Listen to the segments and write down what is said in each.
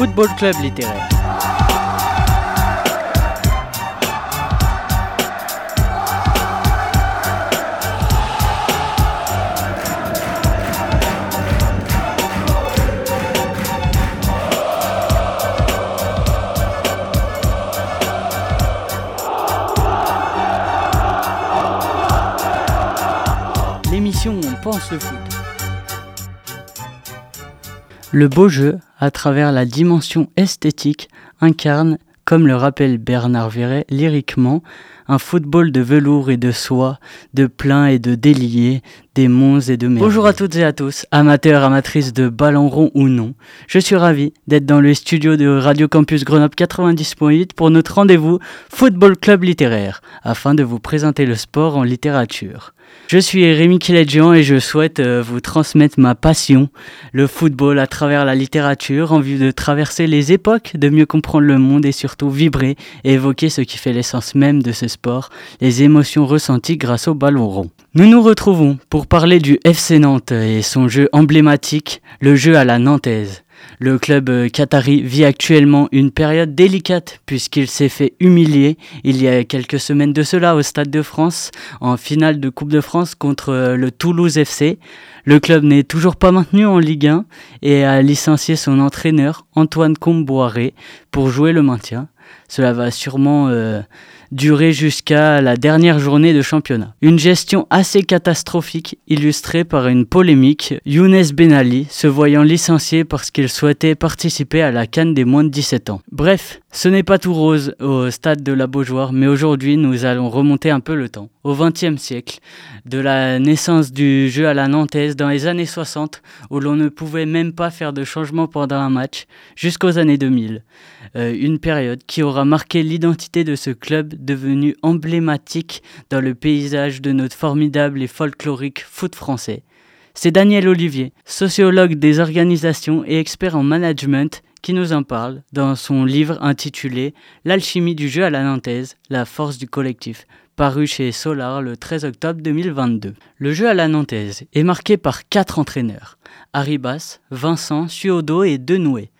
Football Club littéraire. L'émission on pense le foot. Le beau jeu, à travers la dimension esthétique, incarne, comme le rappelle Bernard Verret lyriquement, un football de velours et de soie, de plein et de déliés, d'émons et de mer. Bonjour à toutes et à tous, amateurs, amatrices de ballon rond ou non. Je suis ravi d'être dans le studio de Radio Campus Grenoble 90.8 pour notre rendez-vous Football Club littéraire, afin de vous présenter le sport en littérature. Je suis Rémi Kiledjian et je souhaite euh, vous transmettre ma passion, le football à travers la littérature, en vue de traverser les époques, de mieux comprendre le monde et surtout vibrer et évoquer ce qui fait l'essence même de ce sport, les émotions ressenties grâce au ballon rond. Nous nous retrouvons pour parler du FC Nantes et son jeu emblématique, le jeu à la nantaise. Le club euh, qatari vit actuellement une période délicate puisqu'il s'est fait humilier il y a quelques semaines de cela au Stade de France en finale de Coupe de France contre euh, le Toulouse FC. Le club n'est toujours pas maintenu en Ligue 1 et a licencié son entraîneur Antoine Comboiré pour jouer le maintien. Cela va sûrement euh, durer jusqu'à la dernière journée de championnat. Une gestion assez catastrophique illustrée par une polémique, Younes Benali se voyant licencié parce qu'il souhaitait participer à la Cannes des moins de 17 ans. Bref, ce n'est pas tout rose au stade de la Beaujoire, mais aujourd'hui nous allons remonter un peu le temps, au XXe siècle, de la naissance du jeu à la nantaise dans les années 60, où l'on ne pouvait même pas faire de changement pendant un match, jusqu'aux années 2000. Euh, une période qui aura marqué l'identité de ce club devenu emblématique dans le paysage de notre formidable et folklorique foot français. C'est Daniel Olivier, sociologue des organisations et expert en management, qui nous en parle dans son livre intitulé L'alchimie du jeu à la nantaise, la force du collectif, paru chez Solar le 13 octobre 2022. Le jeu à la nantaise est marqué par quatre entraîneurs, Arribas, Vincent, Suodo et Denoué.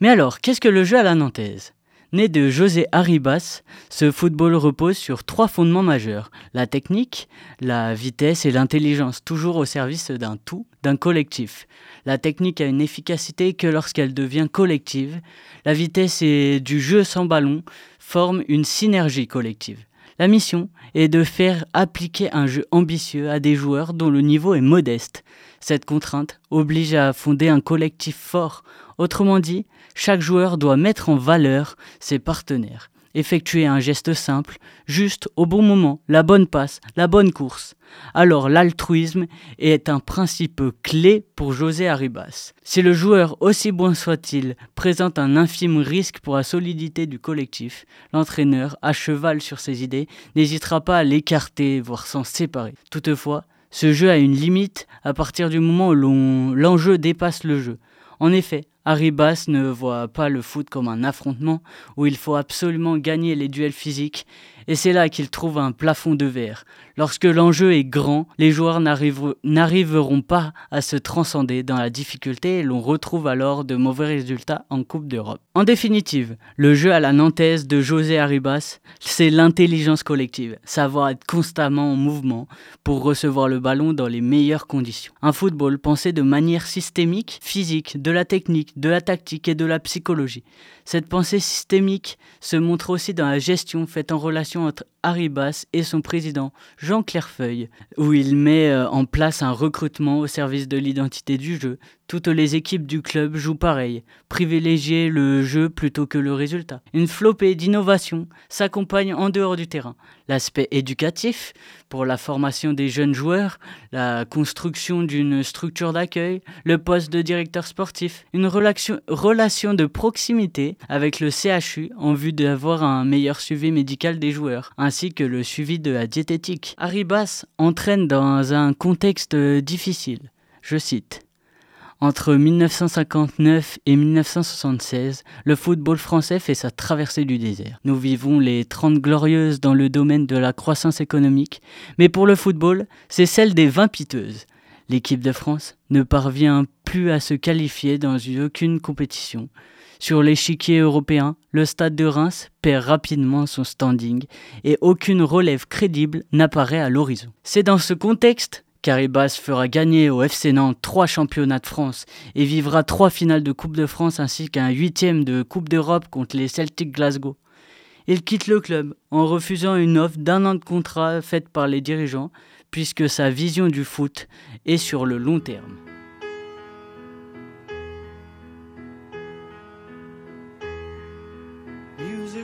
Mais alors, qu'est-ce que le jeu à la nantaise? Né de José Arribas, ce football repose sur trois fondements majeurs. La technique, la vitesse et l'intelligence, toujours au service d'un tout, d'un collectif. La technique a une efficacité que lorsqu'elle devient collective. La vitesse et du jeu sans ballon forment une synergie collective. La mission est de faire appliquer un jeu ambitieux à des joueurs dont le niveau est modeste. Cette contrainte oblige à fonder un collectif fort. Autrement dit, chaque joueur doit mettre en valeur ses partenaires, effectuer un geste simple, juste au bon moment, la bonne passe, la bonne course. Alors l'altruisme est un principe clé pour José Arribas. Si le joueur, aussi bon soit-il, présente un infime risque pour la solidité du collectif, l'entraîneur, à cheval sur ses idées, n'hésitera pas à l'écarter, voire s'en séparer. Toutefois, ce jeu a une limite à partir du moment où l'enjeu dépasse le jeu. En effet, Arribas ne voit pas le foot comme un affrontement où il faut absolument gagner les duels physiques, et c'est là qu'il trouve un plafond de verre. Lorsque l'enjeu est grand, les joueurs n'arriveront pas à se transcender dans la difficulté et l'on retrouve alors de mauvais résultats en Coupe d'Europe. En définitive, le jeu à la nantaise de José Arribas, c'est l'intelligence collective, savoir être constamment en mouvement pour recevoir le ballon dans les meilleures conditions. Un football pensé de manière systémique, physique, de la technique, de la tactique et de la psychologie. Cette pensée systémique se montre aussi dans la gestion faite en relation entre Arribas et son président Jean Clairefeuille, où il met euh, en place un recrutement au service de l'identité du jeu. Toutes les équipes du club jouent pareil, privilégier le jeu plutôt que le résultat. Une flopée d'innovations s'accompagne en dehors du terrain. L'aspect éducatif, pour la formation des jeunes joueurs, la construction d'une structure d'accueil, le poste de directeur sportif, une relation de proximité avec le CHU en vue d'avoir un meilleur suivi médical des joueurs, ainsi que le suivi de la diététique. Arribas entraîne dans un contexte difficile. Je cite. Entre 1959 et 1976, le football français fait sa traversée du désert. Nous vivons les 30 glorieuses dans le domaine de la croissance économique, mais pour le football, c'est celle des 20 piteuses. L'équipe de France ne parvient plus à se qualifier dans aucune compétition. Sur l'échiquier européen, le stade de Reims perd rapidement son standing et aucune relève crédible n'apparaît à l'horizon. C'est dans ce contexte Caribas fera gagner au FC Nantes trois championnats de France et vivra trois finales de Coupe de France ainsi qu'un huitième de Coupe d'Europe contre les Celtic Glasgow. Il quitte le club en refusant une offre d'un an de contrat faite par les dirigeants puisque sa vision du foot est sur le long terme.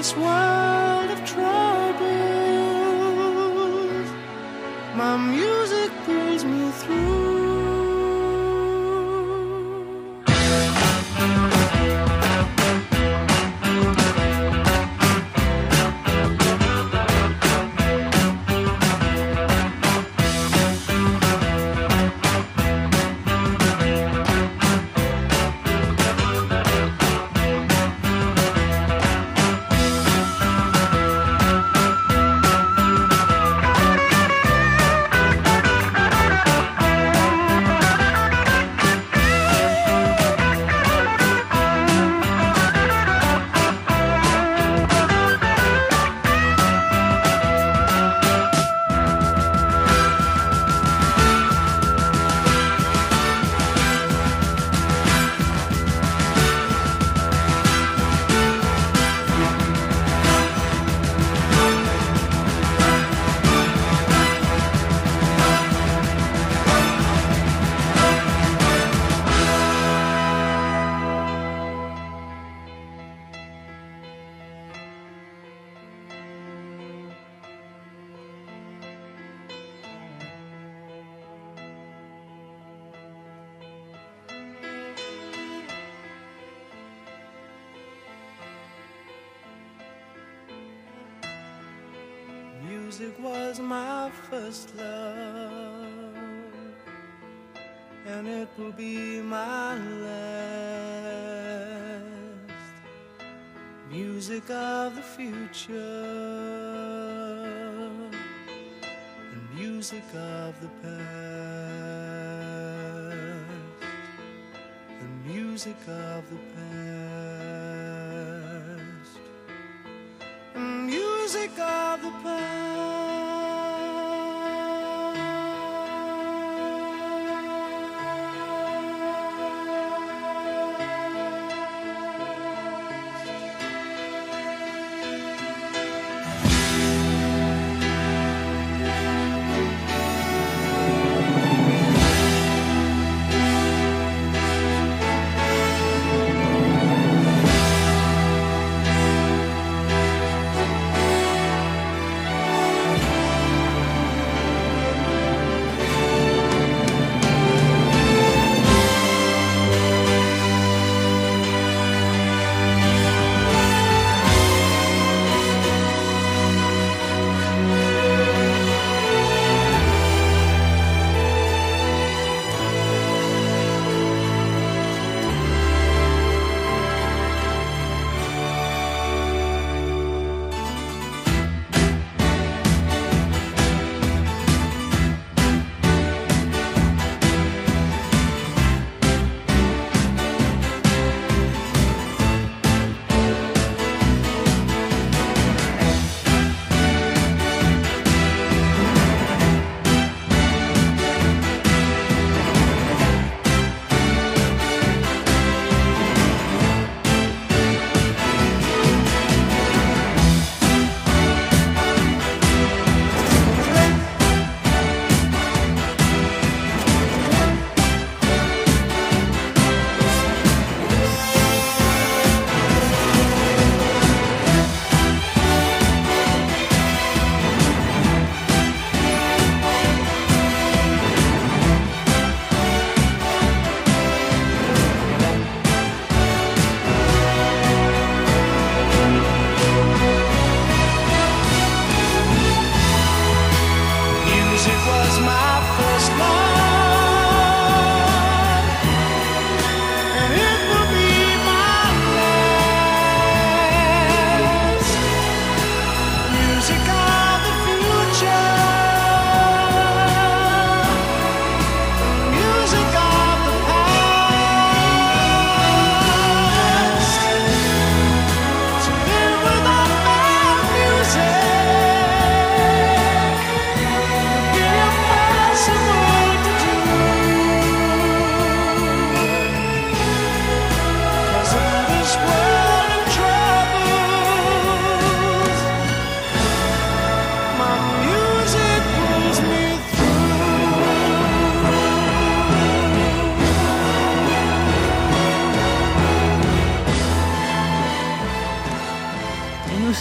this world was my first love, and it will be my last. Music of the future, and music of the past, and music of the past, and music of the past.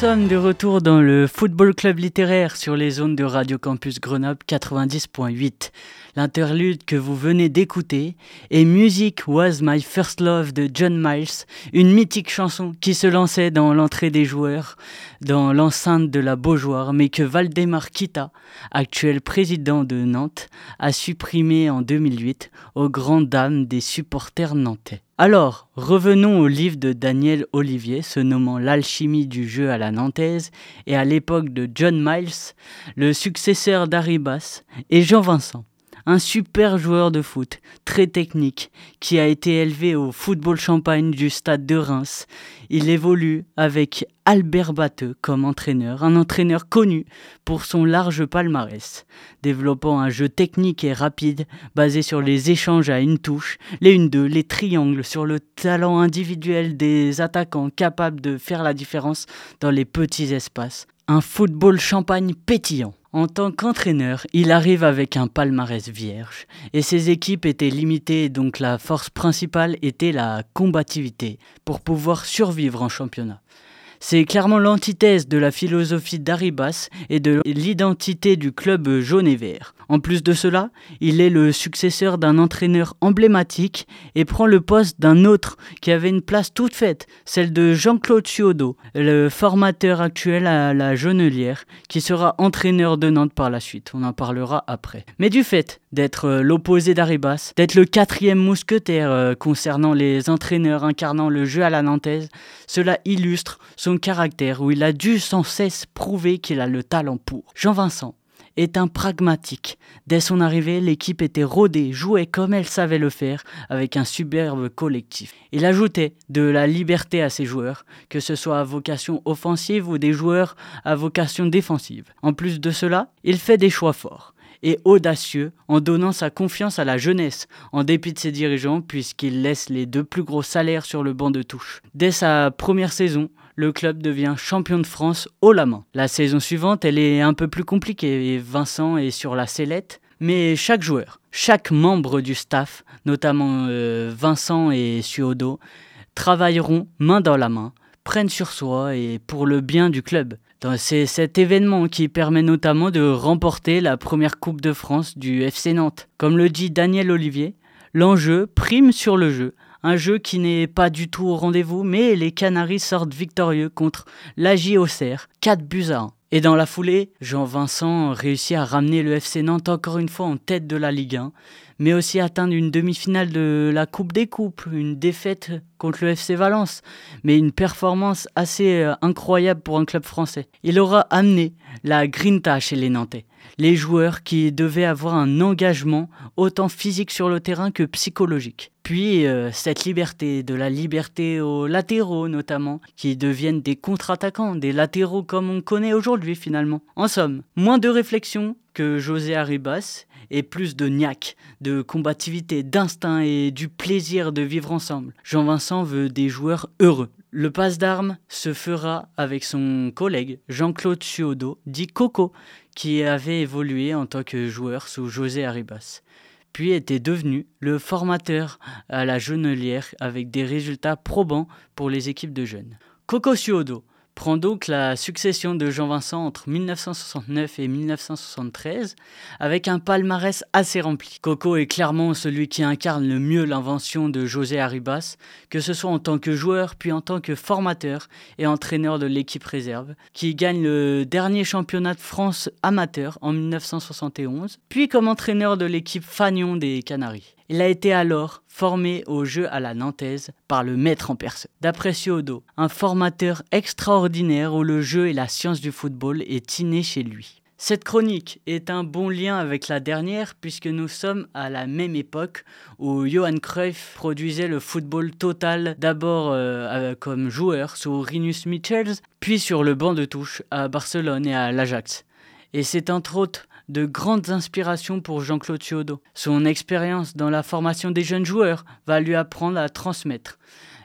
Sommes de retour dans le Football Club littéraire sur les zones de Radio Campus Grenoble 90.8. L'interlude que vous venez d'écouter est Music Was My First Love de John Miles, une mythique chanson qui se lançait dans l'entrée des joueurs dans l'enceinte de la Beaujoire, mais que Valdemar Kita, actuel président de Nantes, a supprimé en 2008 aux grandes dames des supporters nantais. Alors, revenons au livre de Daniel Olivier, se nommant L'alchimie du jeu à la nantaise, et à l'époque de John Miles, le successeur d'Aribas, et Jean Vincent un super joueur de foot, très technique, qui a été élevé au football champagne du stade de Reims. Il évolue avec Albert Batteux comme entraîneur, un entraîneur connu pour son large palmarès, développant un jeu technique et rapide basé sur les échanges à une touche, les 1-2, les triangles, sur le talent individuel des attaquants capables de faire la différence dans les petits espaces. Un football champagne pétillant. En tant qu'entraîneur, il arrive avec un palmarès vierge, et ses équipes étaient limitées, donc la force principale était la combativité, pour pouvoir survivre en championnat. C'est clairement l'antithèse de la philosophie d'Aribas et de l'identité du club jaune et vert. En plus de cela, il est le successeur d'un entraîneur emblématique et prend le poste d'un autre qui avait une place toute faite, celle de Jean-Claude Ciodo, le formateur actuel à la Jaunelière, qui sera entraîneur de Nantes par la suite. On en parlera après. Mais du fait d'être l'opposé d'Aribas, d'être le quatrième mousquetaire euh, concernant les entraîneurs incarnant le jeu à la nantaise, cela illustre caractère où il a dû sans cesse prouver qu'il a le talent pour. Jean-Vincent est un pragmatique. Dès son arrivée, l'équipe était rodée, jouait comme elle savait le faire, avec un superbe collectif. Il ajoutait de la liberté à ses joueurs, que ce soit à vocation offensive ou des joueurs à vocation défensive. En plus de cela, il fait des choix forts et audacieux en donnant sa confiance à la jeunesse, en dépit de ses dirigeants, puisqu'il laisse les deux plus gros salaires sur le banc de touche. Dès sa première saison, le club devient champion de France haut la main. La saison suivante, elle est un peu plus compliquée et Vincent est sur la sellette, mais chaque joueur, chaque membre du staff, notamment euh, Vincent et Suodo, travailleront main dans la main, prennent sur soi et pour le bien du club. C'est cet événement qui permet notamment de remporter la première Coupe de France du FC Nantes. Comme le dit Daniel Olivier, l'enjeu prime sur le jeu. Un jeu qui n'est pas du tout au rendez-vous, mais les Canaries sortent victorieux contre l'AJ Auxerre, 4 buts à 1. Et dans la foulée, Jean-Vincent réussit à ramener le FC Nantes encore une fois en tête de la Ligue 1 mais aussi atteindre une demi-finale de la Coupe des Coupes, une défaite contre le FC Valence, mais une performance assez euh, incroyable pour un club français. Il aura amené la grinta chez les Nantais, les joueurs qui devaient avoir un engagement autant physique sur le terrain que psychologique. Puis euh, cette liberté, de la liberté aux latéraux notamment, qui deviennent des contre-attaquants, des latéraux comme on connaît aujourd'hui finalement. En somme, moins de réflexion que José Arribas et plus de niaque, de combativité, d'instinct et du plaisir de vivre ensemble. Jean-Vincent veut des joueurs heureux. Le passe d'armes se fera avec son collègue Jean-Claude Suodo, dit Coco, qui avait évolué en tant que joueur sous José Arribas, puis était devenu le formateur à la Jeunelière avec des résultats probants pour les équipes de jeunes. Coco Suodo, prend donc la succession de Jean-Vincent entre 1969 et 1973 avec un palmarès assez rempli. Coco est clairement celui qui incarne le mieux l'invention de José Arribas, que ce soit en tant que joueur puis en tant que formateur et entraîneur de l'équipe réserve, qui gagne le dernier championnat de France amateur en 1971, puis comme entraîneur de l'équipe Fagnon des Canaries. Il a été alors formé au jeu à la nantaise par le maître en personne. D'après Ciodo, un formateur extraordinaire où le jeu et la science du football est inné chez lui. Cette chronique est un bon lien avec la dernière puisque nous sommes à la même époque où Johan Cruyff produisait le football total d'abord euh, comme joueur sous Rinus Michels, puis sur le banc de touche à Barcelone et à l'Ajax. Et c'est entre autres de grandes inspirations pour Jean-Claude Ciodo. Son expérience dans la formation des jeunes joueurs va lui apprendre à transmettre,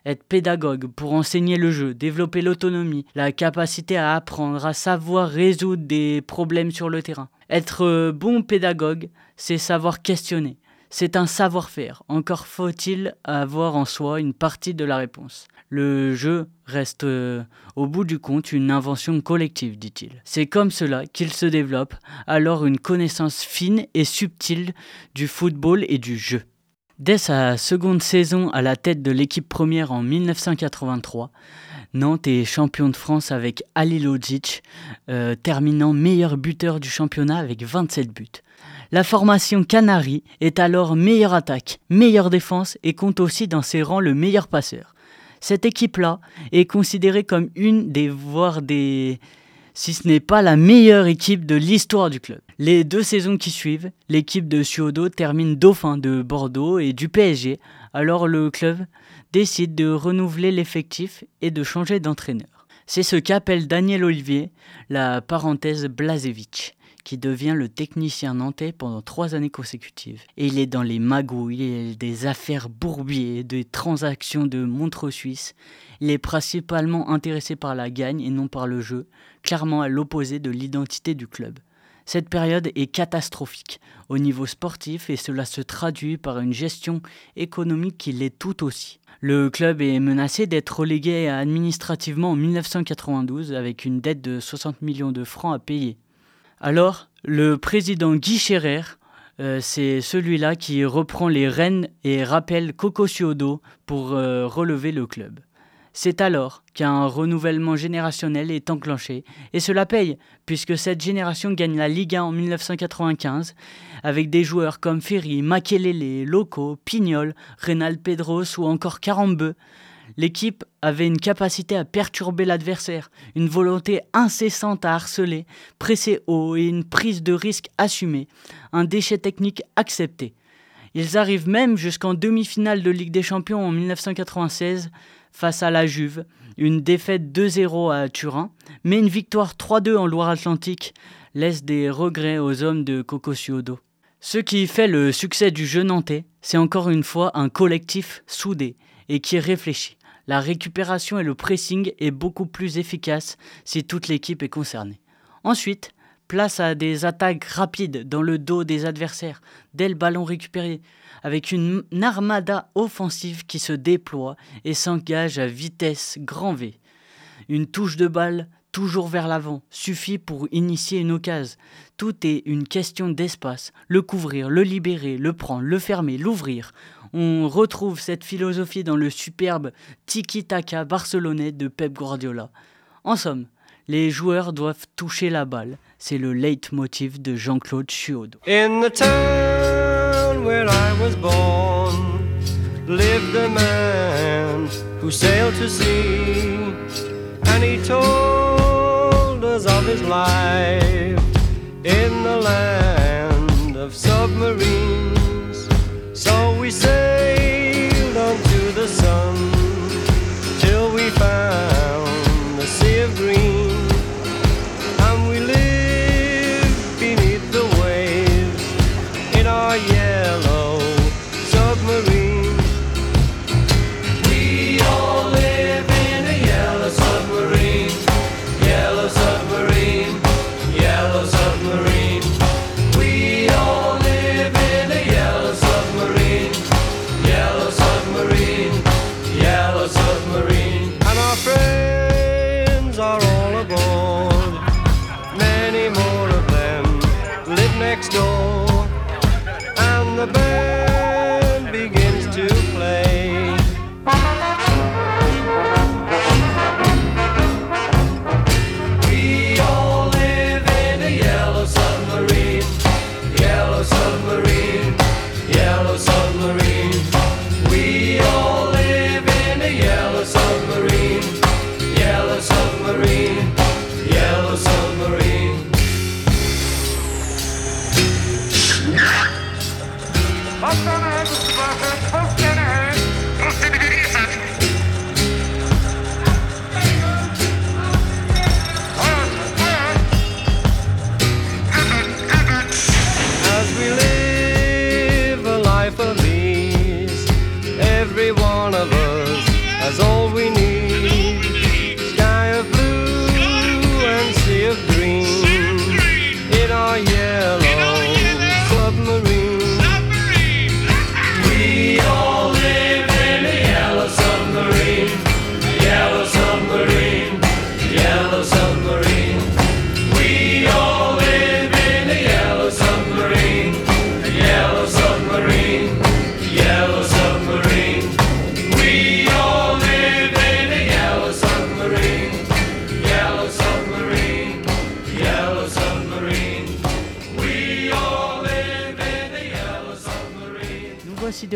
être pédagogue pour enseigner le jeu, développer l'autonomie, la capacité à apprendre, à savoir résoudre des problèmes sur le terrain. Être bon pédagogue, c'est savoir questionner, c'est un savoir-faire. Encore faut-il avoir en soi une partie de la réponse. Le jeu reste euh, au bout du compte une invention collective, dit-il. C'est comme cela qu'il se développe alors une connaissance fine et subtile du football et du jeu. Dès sa seconde saison à la tête de l'équipe première en 1983, Nantes est champion de France avec Ali Lodzic, euh, terminant meilleur buteur du championnat avec 27 buts. La formation Canary est alors meilleure attaque, meilleure défense et compte aussi dans ses rangs le meilleur passeur. Cette équipe-là est considérée comme une des, voire des, si ce n'est pas la meilleure équipe de l'histoire du club. Les deux saisons qui suivent, l'équipe de Suodo termine dauphin de Bordeaux et du PSG, alors le club décide de renouveler l'effectif et de changer d'entraîneur. C'est ce qu'appelle Daniel Olivier la parenthèse Blazevich qui devient le technicien nantais pendant trois années consécutives. Et il est dans les magouilles, des affaires bourbiers, des transactions de montres suisses. Il est principalement intéressé par la gagne et non par le jeu, clairement à l'opposé de l'identité du club. Cette période est catastrophique au niveau sportif et cela se traduit par une gestion économique qui l'est tout aussi. Le club est menacé d'être relégué administrativement en 1992 avec une dette de 60 millions de francs à payer. Alors, le président Guy Scherer, euh, c'est celui-là qui reprend les rênes et rappelle Coco Ciodo pour euh, relever le club. C'est alors qu'un renouvellement générationnel est enclenché, et cela paye, puisque cette génération gagne la Ligue 1 en 1995, avec des joueurs comme Ferry, Makelele, Loco, Pignol, Reynal Pedros ou encore Carambeu, L'équipe avait une capacité à perturber l'adversaire, une volonté incessante à harceler, presser haut et une prise de risque assumée, un déchet technique accepté. Ils arrivent même jusqu'en demi-finale de Ligue des Champions en 1996 face à la Juve, une défaite 2-0 à Turin, mais une victoire 3-2 en Loire-Atlantique laisse des regrets aux hommes de Coco Ce qui fait le succès du jeu nantais, c'est encore une fois un collectif soudé et qui réfléchit la récupération et le pressing est beaucoup plus efficace si toute l'équipe est concernée. Ensuite, place à des attaques rapides dans le dos des adversaires dès le ballon récupéré, avec une armada offensive qui se déploie et s'engage à vitesse grand V. Une touche de balle toujours vers l'avant suffit pour initier une occasion. Tout est une question d'espace. Le couvrir, le libérer, le prendre, le fermer, l'ouvrir. On retrouve cette philosophie dans le superbe tiki-taka barcelonais de Pep Guardiola. En somme, les joueurs doivent toucher la balle. C'est le leitmotiv de Jean-Claude Chiodo. In the town where I was born lived a man who sailed to sea and he told us of his life in the land of submarines.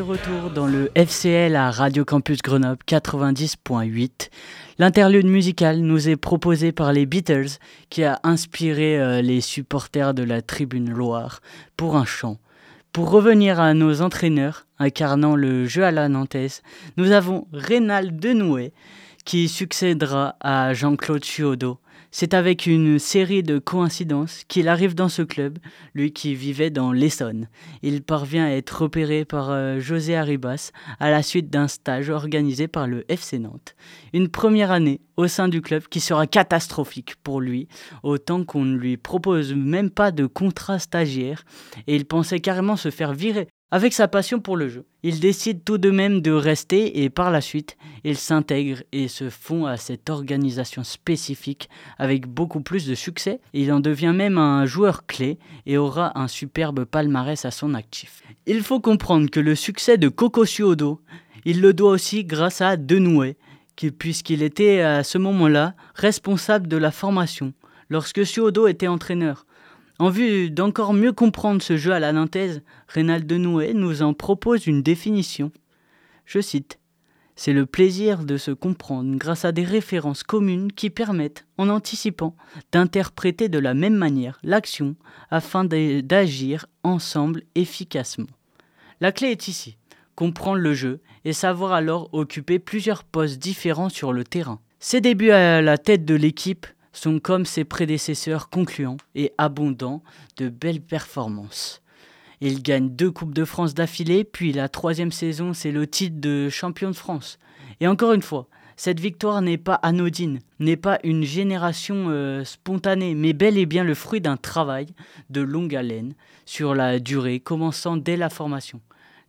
Retour dans le FCL à Radio Campus Grenoble 90.8. L'interlude musical nous est proposé par les Beatles qui a inspiré euh, les supporters de la Tribune Loire pour un chant. Pour revenir à nos entraîneurs incarnant le jeu à la nantaise, nous avons Rénal Denouet qui succédera à Jean-Claude Chiodo c'est avec une série de coïncidences qu'il arrive dans ce club, lui qui vivait dans l'Essonne. Il parvient à être repéré par euh, José Arribas à la suite d'un stage organisé par le FC Nantes. Une première année au sein du club qui sera catastrophique pour lui, autant qu'on ne lui propose même pas de contrat stagiaire et il pensait carrément se faire virer avec sa passion pour le jeu, il décide tout de même de rester et par la suite, il s'intègre et se fond à cette organisation spécifique avec beaucoup plus de succès. Il en devient même un joueur clé et aura un superbe palmarès à son actif. Il faut comprendre que le succès de Coco Suodo, il le doit aussi grâce à Denoué, puisqu'il était à ce moment-là responsable de la formation lorsque Suodo était entraîneur. En vue d'encore mieux comprendre ce jeu à la nantaise, Rénal Denouet nous en propose une définition. Je cite C'est le plaisir de se comprendre grâce à des références communes qui permettent, en anticipant, d'interpréter de la même manière l'action afin d'agir ensemble efficacement. La clé est ici comprendre le jeu et savoir alors occuper plusieurs postes différents sur le terrain. Ses débuts à la tête de l'équipe sont comme ses prédécesseurs concluants et abondants de belles performances. Il gagne deux Coupes de France d'affilée, puis la troisième saison, c'est le titre de champion de France. Et encore une fois, cette victoire n'est pas anodine, n'est pas une génération euh, spontanée, mais bel et bien le fruit d'un travail de longue haleine sur la durée, commençant dès la formation.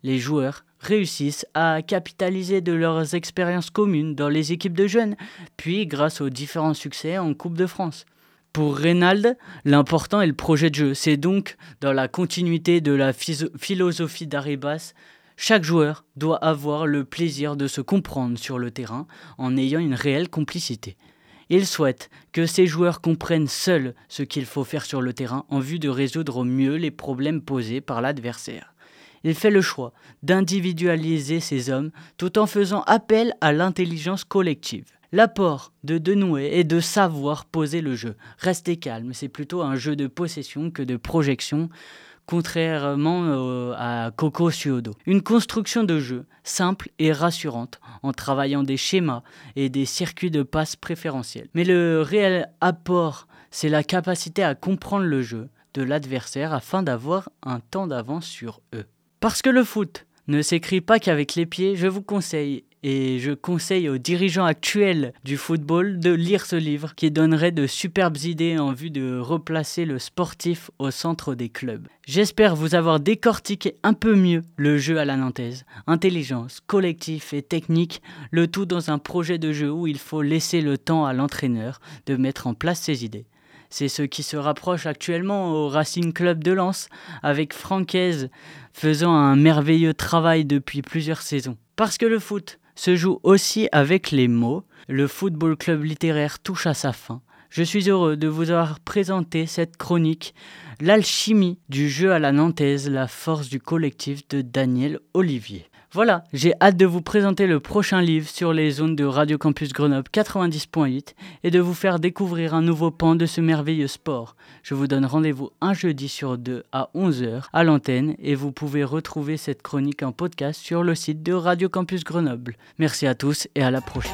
Les joueurs réussissent à capitaliser de leurs expériences communes dans les équipes de jeunes, puis grâce aux différents succès en Coupe de France. Pour Reynald, l'important est le projet de jeu. C'est donc dans la continuité de la philosophie d'Aribas, chaque joueur doit avoir le plaisir de se comprendre sur le terrain en ayant une réelle complicité. Il souhaite que ces joueurs comprennent seuls ce qu'il faut faire sur le terrain en vue de résoudre au mieux les problèmes posés par l'adversaire il fait le choix d'individualiser ces hommes tout en faisant appel à l'intelligence collective. L'apport de Denoué est de savoir poser le jeu. Restez calme, c'est plutôt un jeu de possession que de projection, contrairement à Coco Suodo. Une construction de jeu simple et rassurante en travaillant des schémas et des circuits de passe préférentiels. Mais le réel apport, c'est la capacité à comprendre le jeu de l'adversaire afin d'avoir un temps d'avance sur eux. Parce que le foot ne s'écrit pas qu'avec les pieds, je vous conseille et je conseille aux dirigeants actuels du football de lire ce livre qui donnerait de superbes idées en vue de replacer le sportif au centre des clubs. J'espère vous avoir décortiqué un peu mieux le jeu à la nantaise. Intelligence, collectif et technique, le tout dans un projet de jeu où il faut laisser le temps à l'entraîneur de mettre en place ses idées. C'est ce qui se rapproche actuellement au Racing Club de Lens, avec Francaise faisant un merveilleux travail depuis plusieurs saisons. Parce que le foot se joue aussi avec les mots, le Football Club littéraire touche à sa fin. Je suis heureux de vous avoir présenté cette chronique, L'alchimie du jeu à la nantaise, la force du collectif de Daniel Olivier. Voilà, j'ai hâte de vous présenter le prochain livre sur les zones de Radio Campus Grenoble 90.8 et de vous faire découvrir un nouveau pan de ce merveilleux sport. Je vous donne rendez-vous un jeudi sur deux à 11h à l'antenne et vous pouvez retrouver cette chronique en podcast sur le site de Radio Campus Grenoble. Merci à tous et à la prochaine.